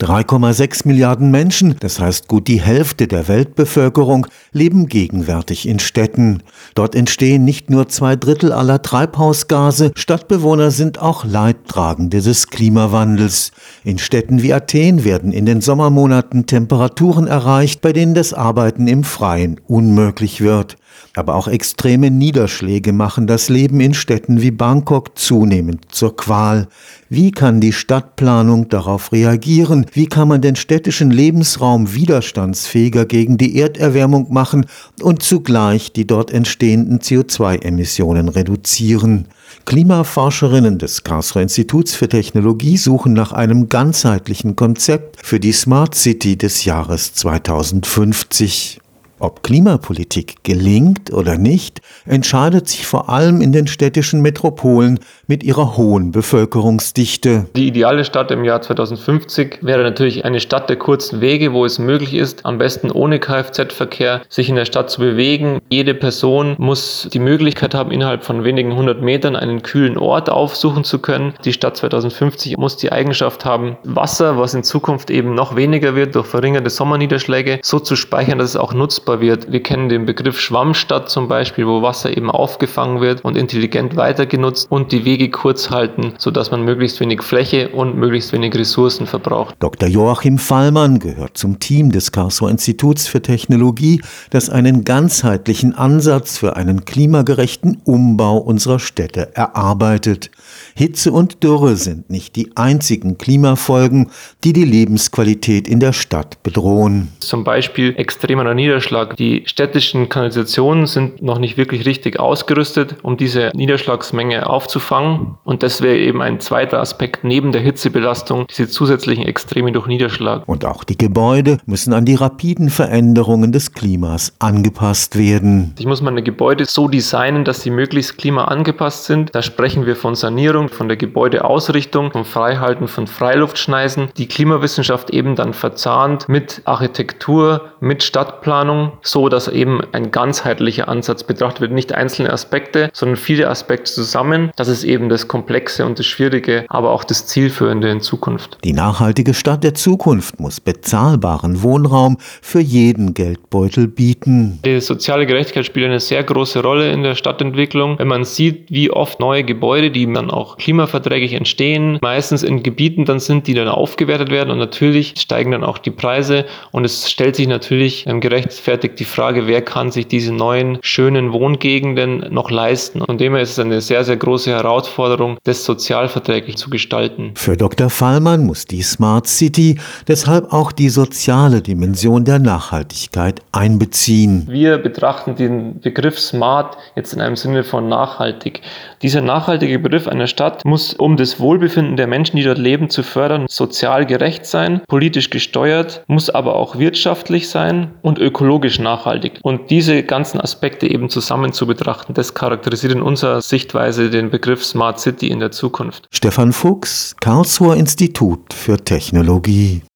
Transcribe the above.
3,6 Milliarden Menschen, das heißt gut die Hälfte der Weltbevölkerung, leben gegenwärtig in Städten. Dort entstehen nicht nur zwei Drittel aller Treibhausgase, Stadtbewohner sind auch Leidtragende des Klimawandels. In Städten wie Athen werden in den Sommermonaten Temperaturen erreicht, bei denen das Arbeiten im Freien unmöglich wird. Aber auch extreme Niederschläge machen das Leben in Städten wie Bangkok zunehmend zur Qual. Wie kann die Stadtplanung darauf reagieren? Wie kann man den städtischen Lebensraum widerstandsfähiger gegen die Erderwärmung machen und zugleich die dort entstehenden CO2-Emissionen reduzieren? Klimaforscherinnen des Karlsruher Instituts für Technologie suchen nach einem ganzheitlichen Konzept für die Smart City des Jahres 2050. Ob Klimapolitik gelingt oder nicht, entscheidet sich vor allem in den städtischen Metropolen mit ihrer hohen Bevölkerungsdichte. Die ideale Stadt im Jahr 2050 wäre natürlich eine Stadt der kurzen Wege, wo es möglich ist, am besten ohne Kfz-Verkehr sich in der Stadt zu bewegen. Jede Person muss die Möglichkeit haben, innerhalb von wenigen hundert Metern einen kühlen Ort aufsuchen zu können. Die Stadt 2050 muss die Eigenschaft haben, Wasser, was in Zukunft eben noch weniger wird durch verringerte Sommerniederschläge, so zu speichern, dass es auch nutzbar nutzbar wird. Wir kennen den Begriff Schwammstadt zum Beispiel, wo Wasser eben aufgefangen wird und intelligent weitergenutzt und die Wege kurz halten, sodass man möglichst wenig Fläche und möglichst wenig Ressourcen verbraucht. Dr. Joachim Fallmann gehört zum Team des Karlsruher Instituts für Technologie, das einen ganzheitlichen Ansatz für einen klimagerechten Umbau unserer Städte erarbeitet. Hitze und Dürre sind nicht die einzigen Klimafolgen, die die Lebensqualität in der Stadt bedrohen. Zum Beispiel extremer Niederschlag Niederschlag. Die städtischen Kanalisationen sind noch nicht wirklich richtig ausgerüstet, um diese Niederschlagsmenge aufzufangen. Und das wäre eben ein zweiter Aspekt neben der Hitzebelastung, diese zusätzlichen Extreme durch Niederschlag. Und auch die Gebäude müssen an die rapiden Veränderungen des Klimas angepasst werden. Ich muss meine Gebäude so designen, dass sie möglichst klimaangepasst sind. Da sprechen wir von Sanierung, von der Gebäudeausrichtung, vom Freihalten von Freiluftschneisen. Die Klimawissenschaft eben dann verzahnt mit Architektur, mit Stadtplanung so dass eben ein ganzheitlicher Ansatz betrachtet wird. Nicht einzelne Aspekte, sondern viele Aspekte zusammen. Das ist eben das Komplexe und das Schwierige, aber auch das Zielführende in Zukunft. Die nachhaltige Stadt der Zukunft muss bezahlbaren Wohnraum für jeden Geldbeutel bieten. Die soziale Gerechtigkeit spielt eine sehr große Rolle in der Stadtentwicklung. Wenn man sieht, wie oft neue Gebäude, die dann auch klimaverträglich entstehen, meistens in Gebieten dann sind, die dann aufgewertet werden und natürlich steigen dann auch die Preise und es stellt sich natürlich gerechtfertigt gerechtfertigt die Frage, wer kann sich diese neuen schönen Wohngegenden noch leisten. Und dem ist es eine sehr, sehr große Herausforderung, das sozialverträglich zu gestalten. Für Dr. Fallmann muss die Smart City deshalb auch die soziale Dimension der Nachhaltigkeit einbeziehen. Wir betrachten den Begriff Smart jetzt in einem Sinne von nachhaltig. Dieser nachhaltige Begriff einer Stadt muss, um das Wohlbefinden der Menschen, die dort leben, zu fördern, sozial gerecht sein, politisch gesteuert, muss aber auch wirtschaftlich sein und ökologisch ökologisch nachhaltig. Und diese ganzen Aspekte eben zusammen zu betrachten, das charakterisiert in unserer Sichtweise den Begriff Smart City in der Zukunft. Stefan Fuchs, Karlsruher Institut für Technologie.